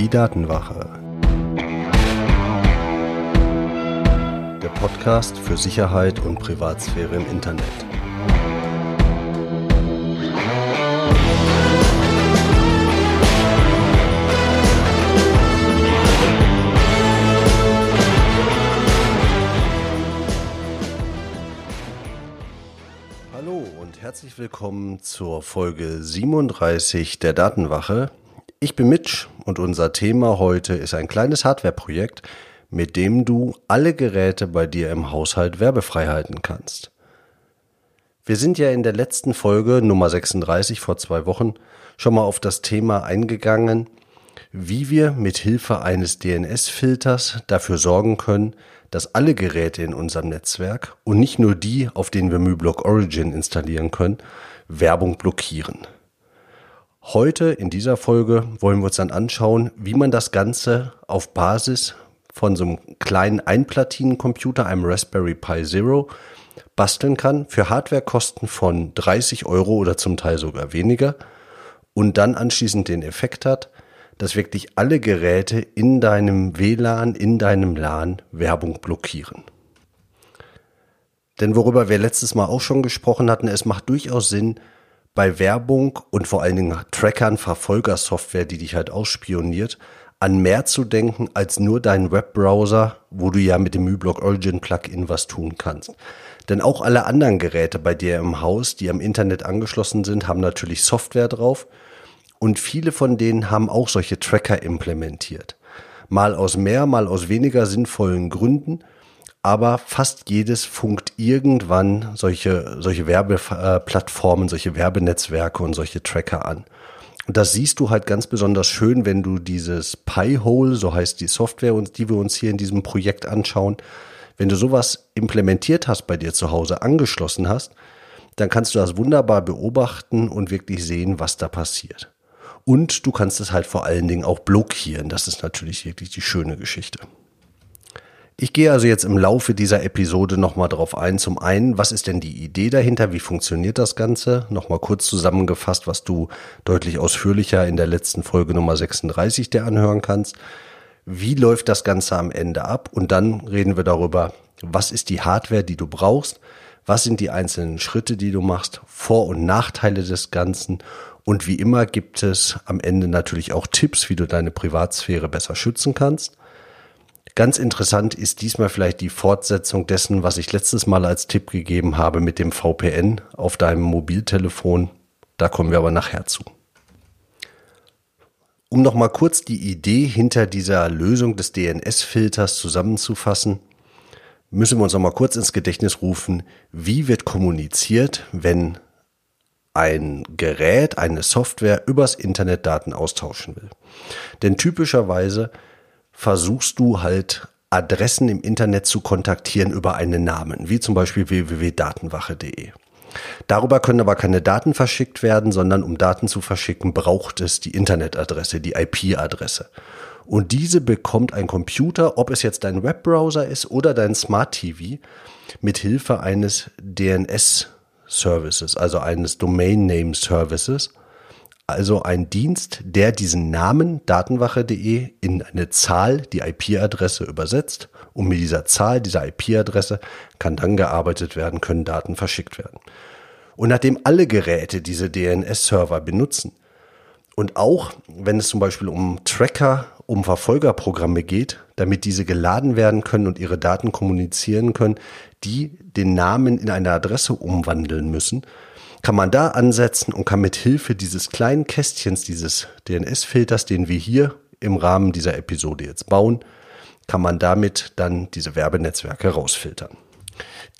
Die Datenwache. Der Podcast für Sicherheit und Privatsphäre im Internet. Hallo und herzlich willkommen zur Folge 37 der Datenwache. Ich bin Mitch und unser Thema heute ist ein kleines Hardware-Projekt, mit dem du alle Geräte bei dir im Haushalt werbefrei halten kannst. Wir sind ja in der letzten Folge Nummer 36 vor zwei Wochen schon mal auf das Thema eingegangen, wie wir mit Hilfe eines DNS-Filters dafür sorgen können, dass alle Geräte in unserem Netzwerk und nicht nur die, auf denen wir MyBlock Origin installieren können, Werbung blockieren. Heute in dieser Folge wollen wir uns dann anschauen, wie man das Ganze auf Basis von so einem kleinen Einplatinencomputer, einem Raspberry Pi Zero, basteln kann für Hardwarekosten von 30 Euro oder zum Teil sogar weniger und dann anschließend den Effekt hat, dass wirklich alle Geräte in deinem WLAN, in deinem LAN Werbung blockieren. Denn worüber wir letztes Mal auch schon gesprochen hatten, es macht durchaus Sinn, bei Werbung und vor allen Dingen Trackern, Verfolgersoftware, die dich halt ausspioniert, an mehr zu denken als nur deinen Webbrowser, wo du ja mit dem MyBlock Origin Plugin was tun kannst. Denn auch alle anderen Geräte bei dir im Haus, die am Internet angeschlossen sind, haben natürlich Software drauf und viele von denen haben auch solche Tracker implementiert. Mal aus mehr, mal aus weniger sinnvollen Gründen aber fast jedes funkt irgendwann solche, solche Werbeplattformen, solche Werbenetzwerke und solche Tracker an. Und das siehst du halt ganz besonders schön, wenn du dieses Pi-Hole, so heißt die Software, die wir uns hier in diesem Projekt anschauen, wenn du sowas implementiert hast bei dir zu Hause, angeschlossen hast, dann kannst du das wunderbar beobachten und wirklich sehen, was da passiert. Und du kannst es halt vor allen Dingen auch blockieren. Das ist natürlich wirklich die schöne Geschichte. Ich gehe also jetzt im Laufe dieser Episode nochmal drauf ein. Zum einen, was ist denn die Idee dahinter? Wie funktioniert das Ganze? Nochmal kurz zusammengefasst, was du deutlich ausführlicher in der letzten Folge Nummer 36 dir anhören kannst. Wie läuft das Ganze am Ende ab? Und dann reden wir darüber, was ist die Hardware, die du brauchst? Was sind die einzelnen Schritte, die du machst? Vor- und Nachteile des Ganzen? Und wie immer gibt es am Ende natürlich auch Tipps, wie du deine Privatsphäre besser schützen kannst. Ganz interessant ist diesmal vielleicht die Fortsetzung dessen, was ich letztes Mal als Tipp gegeben habe mit dem VPN auf deinem Mobiltelefon. Da kommen wir aber nachher zu. Um nochmal kurz die Idee hinter dieser Lösung des DNS-Filters zusammenzufassen, müssen wir uns nochmal kurz ins Gedächtnis rufen, wie wird kommuniziert, wenn ein Gerät, eine Software übers Internet Daten austauschen will. Denn typischerweise versuchst du halt Adressen im Internet zu kontaktieren über einen Namen, wie zum Beispiel www.datenwache.de. Darüber können aber keine Daten verschickt werden, sondern um Daten zu verschicken, braucht es die Internetadresse, die IP-Adresse. Und diese bekommt ein Computer, ob es jetzt dein Webbrowser ist oder dein Smart TV, mit Hilfe eines DNS Services, also eines Domain Name Services also ein Dienst, der diesen Namen datenwache.de in eine Zahl, die IP-Adresse übersetzt und mit dieser Zahl, dieser IP-Adresse kann dann gearbeitet werden, können Daten verschickt werden. Und nachdem alle Geräte diese DNS-Server benutzen und auch wenn es zum Beispiel um Tracker, um Verfolgerprogramme geht, damit diese geladen werden können und ihre Daten kommunizieren können, die den Namen in eine Adresse umwandeln müssen, kann man da ansetzen und kann mit Hilfe dieses kleinen Kästchens, dieses DNS-Filters, den wir hier im Rahmen dieser Episode jetzt bauen, kann man damit dann diese Werbenetzwerke rausfiltern.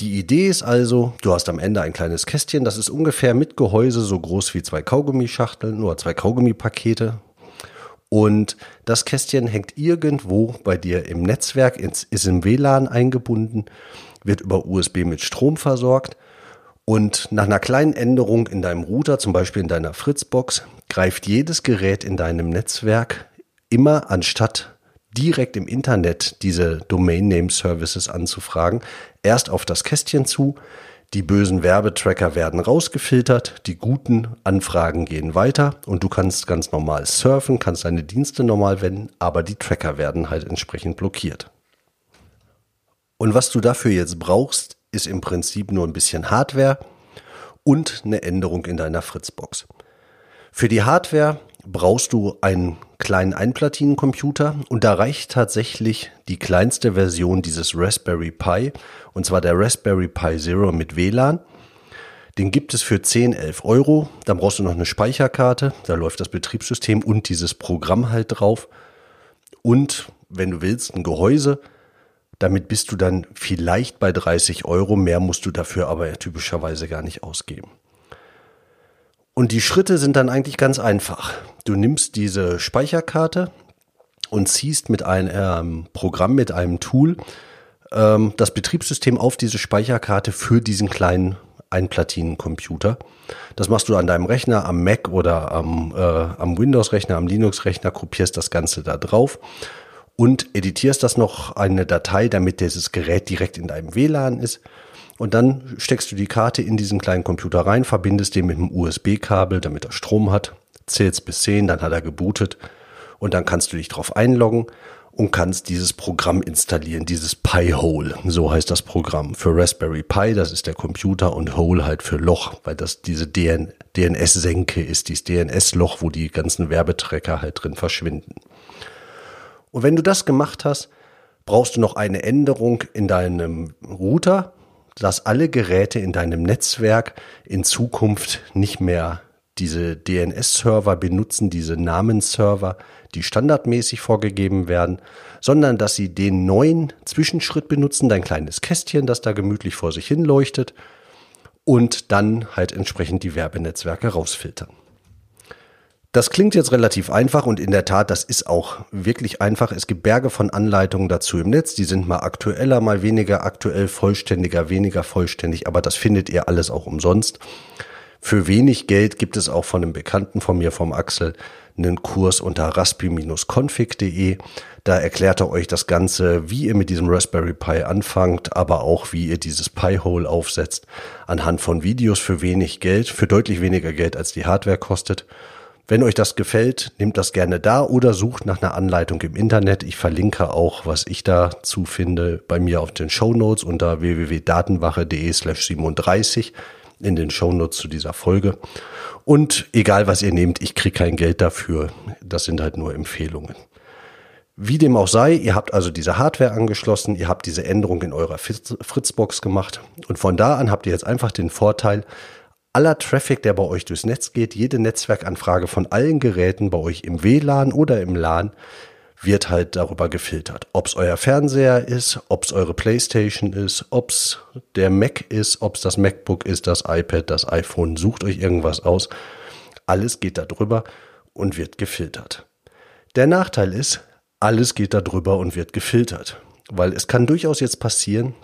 Die Idee ist also, du hast am Ende ein kleines Kästchen, das ist ungefähr mit Gehäuse so groß wie zwei Kaugummischachteln oder zwei Kaugummipakete. Und das Kästchen hängt irgendwo bei dir im Netzwerk, ist im WLAN eingebunden, wird über USB mit Strom versorgt und nach einer kleinen Änderung in deinem Router, zum Beispiel in deiner Fritzbox, greift jedes Gerät in deinem Netzwerk immer anstatt direkt im Internet diese Domain Name Services anzufragen, erst auf das Kästchen zu. Die bösen Werbetracker werden rausgefiltert, die guten Anfragen gehen weiter und du kannst ganz normal surfen, kannst deine Dienste normal wenden, aber die Tracker werden halt entsprechend blockiert. Und was du dafür jetzt brauchst, ist im Prinzip nur ein bisschen Hardware und eine Änderung in deiner Fritzbox. Für die Hardware brauchst du einen kleinen Einplatinencomputer und da reicht tatsächlich die kleinste Version dieses Raspberry Pi und zwar der Raspberry Pi Zero mit WLAN. Den gibt es für 10, 11 Euro. Dann brauchst du noch eine Speicherkarte, da läuft das Betriebssystem und dieses Programm halt drauf. Und wenn du willst, ein Gehäuse. Damit bist du dann vielleicht bei 30 Euro. Mehr musst du dafür aber typischerweise gar nicht ausgeben. Und die Schritte sind dann eigentlich ganz einfach. Du nimmst diese Speicherkarte und ziehst mit einem ähm, Programm, mit einem Tool ähm, das Betriebssystem auf diese Speicherkarte für diesen kleinen Einplatinencomputer. Das machst du an deinem Rechner, am Mac oder am, äh, am Windows-Rechner, am Linux-Rechner, kopierst das Ganze da drauf und editierst das noch eine Datei, damit dieses Gerät direkt in deinem WLAN ist. Und dann steckst du die Karte in diesen kleinen Computer rein, verbindest den mit einem USB-Kabel, damit er Strom hat, zählst bis 10, dann hat er gebootet und dann kannst du dich drauf einloggen und kannst dieses Programm installieren, dieses Pi-Hole, so heißt das Programm. Für Raspberry Pi, das ist der Computer und Hole halt für Loch, weil das diese DN DNS-Senke ist, dieses DNS-Loch, wo die ganzen Werbetrecker halt drin verschwinden. Und wenn du das gemacht hast, brauchst du noch eine Änderung in deinem Router, dass alle Geräte in deinem Netzwerk in Zukunft nicht mehr diese DNS-Server benutzen, diese Namensserver, die standardmäßig vorgegeben werden, sondern dass sie den neuen Zwischenschritt benutzen, dein kleines Kästchen, das da gemütlich vor sich hin leuchtet und dann halt entsprechend die Werbenetzwerke rausfiltern. Das klingt jetzt relativ einfach und in der Tat, das ist auch wirklich einfach. Es gibt Berge von Anleitungen dazu im Netz. Die sind mal aktueller, mal weniger aktuell, vollständiger, weniger vollständig, aber das findet ihr alles auch umsonst. Für wenig Geld gibt es auch von einem Bekannten von mir, vom Axel, einen Kurs unter raspi-config.de. Da erklärt er euch das Ganze, wie ihr mit diesem Raspberry Pi anfangt, aber auch wie ihr dieses Pi-Hole aufsetzt, anhand von Videos für wenig Geld, für deutlich weniger Geld als die Hardware kostet. Wenn euch das gefällt, nehmt das gerne da oder sucht nach einer Anleitung im Internet. Ich verlinke auch, was ich dazu finde, bei mir auf den Show Notes unter www.datenwache.de slash 37 in den Show Notes zu dieser Folge. Und egal was ihr nehmt, ich kriege kein Geld dafür. Das sind halt nur Empfehlungen. Wie dem auch sei, ihr habt also diese Hardware angeschlossen, ihr habt diese Änderung in eurer Fritzbox gemacht und von da an habt ihr jetzt einfach den Vorteil, aller Traffic, der bei euch durchs Netz geht, jede Netzwerkanfrage von allen Geräten bei euch im WLAN oder im LAN, wird halt darüber gefiltert. Ob es euer Fernseher ist, ob es eure Playstation ist, ob es der Mac ist, ob es das MacBook ist, das iPad, das iPhone, sucht euch irgendwas aus. Alles geht da drüber und wird gefiltert. Der Nachteil ist, alles geht da drüber und wird gefiltert. Weil es kann durchaus jetzt passieren,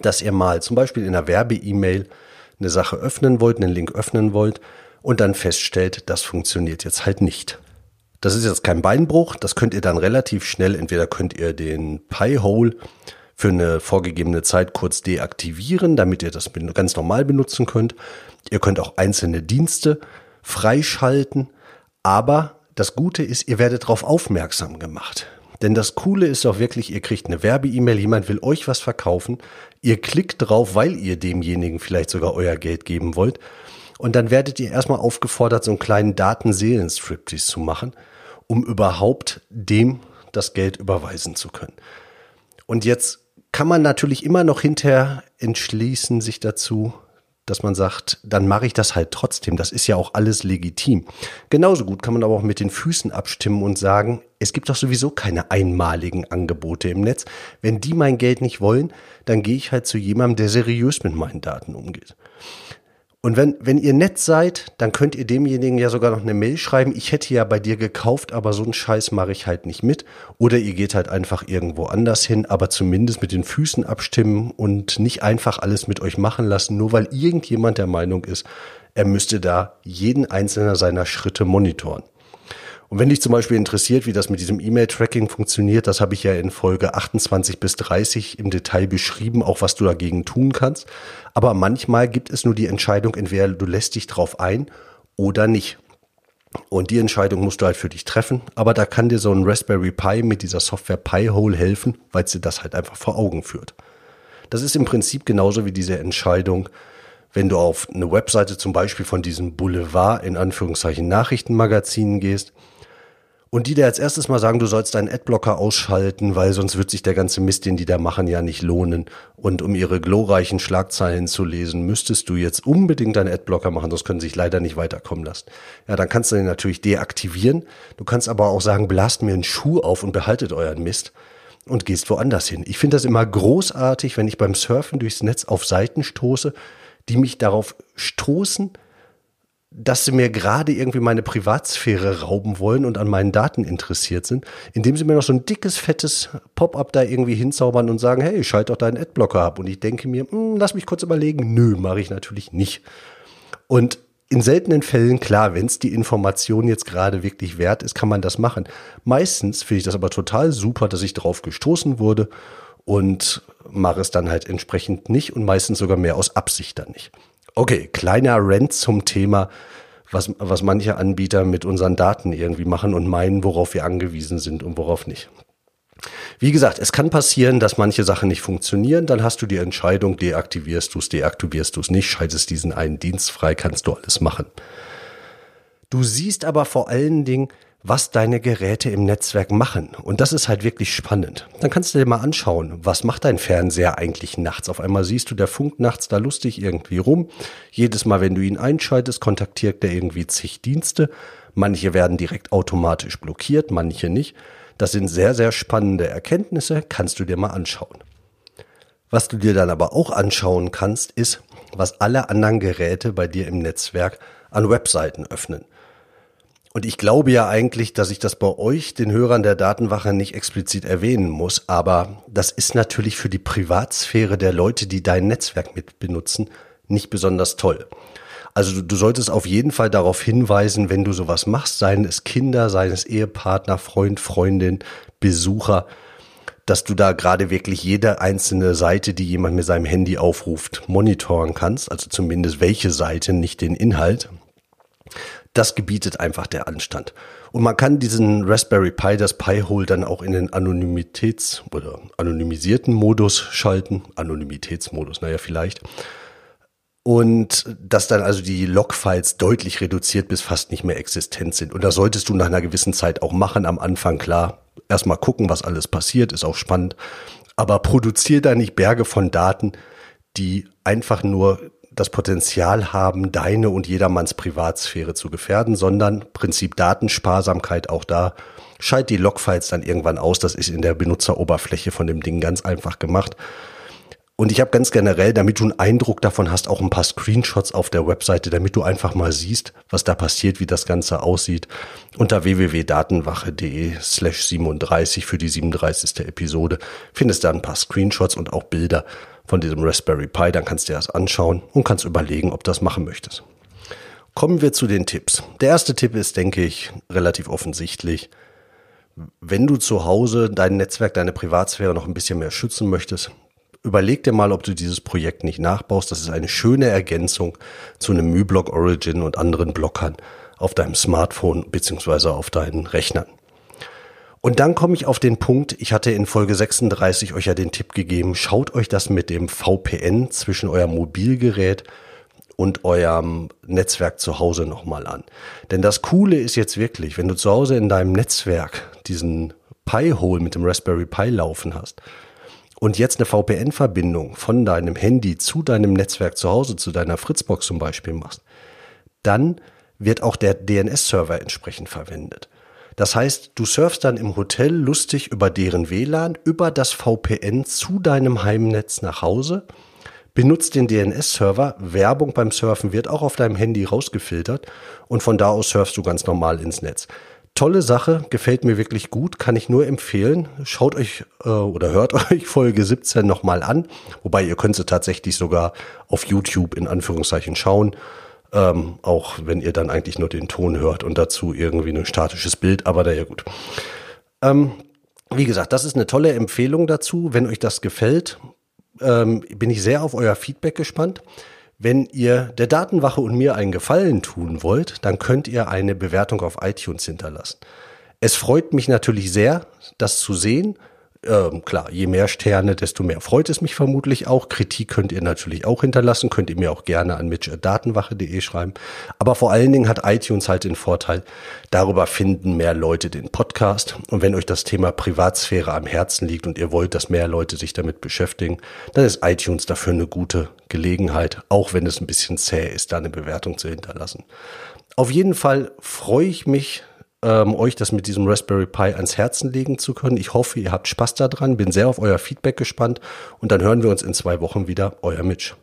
dass ihr mal zum Beispiel in einer Werbe-E-Mail eine Sache öffnen wollt, einen Link öffnen wollt und dann feststellt, das funktioniert jetzt halt nicht. Das ist jetzt kein Beinbruch, das könnt ihr dann relativ schnell, entweder könnt ihr den Pi-Hole für eine vorgegebene Zeit kurz deaktivieren, damit ihr das ganz normal benutzen könnt. Ihr könnt auch einzelne Dienste freischalten, aber das Gute ist, ihr werdet darauf aufmerksam gemacht. Denn das Coole ist doch wirklich, ihr kriegt eine Werbe-E-Mail, jemand will euch was verkaufen, ihr klickt drauf, weil ihr demjenigen vielleicht sogar euer Geld geben wollt. Und dann werdet ihr erstmal aufgefordert, so einen kleinen Datenseelenstriptease zu machen, um überhaupt dem das Geld überweisen zu können. Und jetzt kann man natürlich immer noch hinterher entschließen, sich dazu dass man sagt, dann mache ich das halt trotzdem. Das ist ja auch alles legitim. Genauso gut kann man aber auch mit den Füßen abstimmen und sagen, es gibt doch sowieso keine einmaligen Angebote im Netz. Wenn die mein Geld nicht wollen, dann gehe ich halt zu jemandem, der seriös mit meinen Daten umgeht. Und wenn, wenn ihr nett seid, dann könnt ihr demjenigen ja sogar noch eine Mail schreiben, ich hätte ja bei dir gekauft, aber so einen Scheiß mache ich halt nicht mit. Oder ihr geht halt einfach irgendwo anders hin, aber zumindest mit den Füßen abstimmen und nicht einfach alles mit euch machen lassen, nur weil irgendjemand der Meinung ist, er müsste da jeden einzelnen seiner Schritte monitoren. Und wenn dich zum Beispiel interessiert, wie das mit diesem E-Mail-Tracking funktioniert, das habe ich ja in Folge 28 bis 30 im Detail beschrieben, auch was du dagegen tun kannst. Aber manchmal gibt es nur die Entscheidung, entweder du lässt dich drauf ein oder nicht. Und die Entscheidung musst du halt für dich treffen. Aber da kann dir so ein Raspberry Pi mit dieser Software Pi-Hole helfen, weil sie das halt einfach vor Augen führt. Das ist im Prinzip genauso wie diese Entscheidung, wenn du auf eine Webseite zum Beispiel von diesem Boulevard in Anführungszeichen Nachrichtenmagazinen gehst und die dir als erstes mal sagen, du sollst deinen Adblocker ausschalten, weil sonst wird sich der ganze Mist, den die da machen, ja nicht lohnen. Und um ihre glorreichen Schlagzeilen zu lesen, müsstest du jetzt unbedingt deinen Adblocker machen, sonst können sie sich leider nicht weiterkommen lassen. Ja, dann kannst du den natürlich deaktivieren. Du kannst aber auch sagen, blast mir einen Schuh auf und behaltet euren Mist und gehst woanders hin. Ich finde das immer großartig, wenn ich beim Surfen durchs Netz auf Seiten stoße, die mich darauf stoßen, dass sie mir gerade irgendwie meine Privatsphäre rauben wollen und an meinen Daten interessiert sind, indem sie mir noch so ein dickes, fettes Pop-up da irgendwie hinzaubern und sagen, hey, schalt doch deinen Adblocker ab. Und ich denke mir, hm, lass mich kurz überlegen, nö, mache ich natürlich nicht. Und in seltenen Fällen, klar, wenn es die Information jetzt gerade wirklich wert ist, kann man das machen. Meistens finde ich das aber total super, dass ich darauf gestoßen wurde und mache es dann halt entsprechend nicht und meistens sogar mehr aus Absicht dann nicht. Okay, kleiner Rant zum Thema, was, was manche Anbieter mit unseren Daten irgendwie machen und meinen, worauf wir angewiesen sind und worauf nicht. Wie gesagt, es kann passieren, dass manche Sachen nicht funktionieren. Dann hast du die Entscheidung, deaktivierst du es, deaktivierst du es nicht, schaltest diesen einen Dienst frei, kannst du alles machen. Du siehst aber vor allen Dingen, was deine Geräte im Netzwerk machen. Und das ist halt wirklich spannend. Dann kannst du dir mal anschauen, was macht dein Fernseher eigentlich nachts? Auf einmal siehst du, der funkt nachts da lustig irgendwie rum. Jedes Mal, wenn du ihn einschaltest, kontaktiert er irgendwie zig Dienste. Manche werden direkt automatisch blockiert, manche nicht. Das sind sehr, sehr spannende Erkenntnisse, kannst du dir mal anschauen. Was du dir dann aber auch anschauen kannst, ist, was alle anderen Geräte bei dir im Netzwerk an Webseiten öffnen. Und ich glaube ja eigentlich, dass ich das bei euch, den Hörern der Datenwache, nicht explizit erwähnen muss. Aber das ist natürlich für die Privatsphäre der Leute, die dein Netzwerk mit benutzen, nicht besonders toll. Also du, du solltest auf jeden Fall darauf hinweisen, wenn du sowas machst, seien es Kinder, seien es Ehepartner, Freund, Freundin, Besucher, dass du da gerade wirklich jede einzelne Seite, die jemand mit seinem Handy aufruft, monitoren kannst. Also zumindest welche Seite, nicht den Inhalt. Das gebietet einfach der Anstand. Und man kann diesen Raspberry Pi, das Pi-Hole, dann auch in den Anonymitäts- oder anonymisierten Modus schalten. Anonymitätsmodus, naja, vielleicht. Und dass dann also die Logfiles deutlich reduziert bis fast nicht mehr existent sind. Und das solltest du nach einer gewissen Zeit auch machen. Am Anfang, klar, erstmal gucken, was alles passiert, ist auch spannend. Aber produzier da nicht Berge von Daten, die einfach nur das Potenzial haben, deine und jedermanns Privatsphäre zu gefährden, sondern Prinzip Datensparsamkeit auch da. Schalt die Logfiles dann irgendwann aus. Das ist in der Benutzeroberfläche von dem Ding ganz einfach gemacht. Und ich habe ganz generell, damit du einen Eindruck davon hast, auch ein paar Screenshots auf der Webseite, damit du einfach mal siehst, was da passiert, wie das Ganze aussieht. Unter www.datenwache.de slash 37 für die 37. Episode findest du ein paar Screenshots und auch Bilder von diesem Raspberry Pi. Dann kannst du dir das anschauen und kannst überlegen, ob du das machen möchtest. Kommen wir zu den Tipps. Der erste Tipp ist, denke ich, relativ offensichtlich. Wenn du zu Hause dein Netzwerk, deine Privatsphäre noch ein bisschen mehr schützen möchtest, überleg dir mal, ob du dieses Projekt nicht nachbaust. Das ist eine schöne Ergänzung zu einem MyBlock Origin und anderen Blockern auf deinem Smartphone beziehungsweise auf deinen Rechnern. Und dann komme ich auf den Punkt, ich hatte in Folge 36 euch ja den Tipp gegeben, schaut euch das mit dem VPN zwischen eurem Mobilgerät und eurem Netzwerk zu Hause nochmal an. Denn das Coole ist jetzt wirklich, wenn du zu Hause in deinem Netzwerk diesen Pi-Hole mit dem Raspberry Pi laufen hast und jetzt eine VPN-Verbindung von deinem Handy zu deinem Netzwerk zu Hause, zu deiner Fritzbox zum Beispiel machst, dann wird auch der DNS-Server entsprechend verwendet. Das heißt, du surfst dann im Hotel lustig über deren WLAN, über das VPN zu deinem Heimnetz nach Hause, benutzt den DNS-Server, Werbung beim Surfen wird auch auf deinem Handy rausgefiltert und von da aus surfst du ganz normal ins Netz. Tolle Sache, gefällt mir wirklich gut, kann ich nur empfehlen. Schaut euch äh, oder hört euch Folge 17 nochmal an, wobei ihr könnt sie tatsächlich sogar auf YouTube in Anführungszeichen schauen. Ähm, auch wenn ihr dann eigentlich nur den Ton hört und dazu irgendwie ein statisches Bild, aber da ja gut. Ähm, wie gesagt, das ist eine tolle Empfehlung dazu. Wenn euch das gefällt, ähm, bin ich sehr auf euer Feedback gespannt. Wenn ihr der Datenwache und mir einen Gefallen tun wollt, dann könnt ihr eine Bewertung auf iTunes hinterlassen. Es freut mich natürlich sehr, das zu sehen. Ähm, klar, je mehr Sterne, desto mehr freut es mich vermutlich auch. Kritik könnt ihr natürlich auch hinterlassen, könnt ihr mir auch gerne an mitch.datenwache.de schreiben. Aber vor allen Dingen hat iTunes halt den Vorteil, darüber finden mehr Leute den Podcast. Und wenn euch das Thema Privatsphäre am Herzen liegt und ihr wollt, dass mehr Leute sich damit beschäftigen, dann ist iTunes dafür eine gute Gelegenheit, auch wenn es ein bisschen zäh ist, da eine Bewertung zu hinterlassen. Auf jeden Fall freue ich mich ähm, euch das mit diesem Raspberry Pi ans Herzen legen zu können. Ich hoffe, ihr habt Spaß daran, bin sehr auf euer Feedback gespannt und dann hören wir uns in zwei Wochen wieder. Euer Mitch.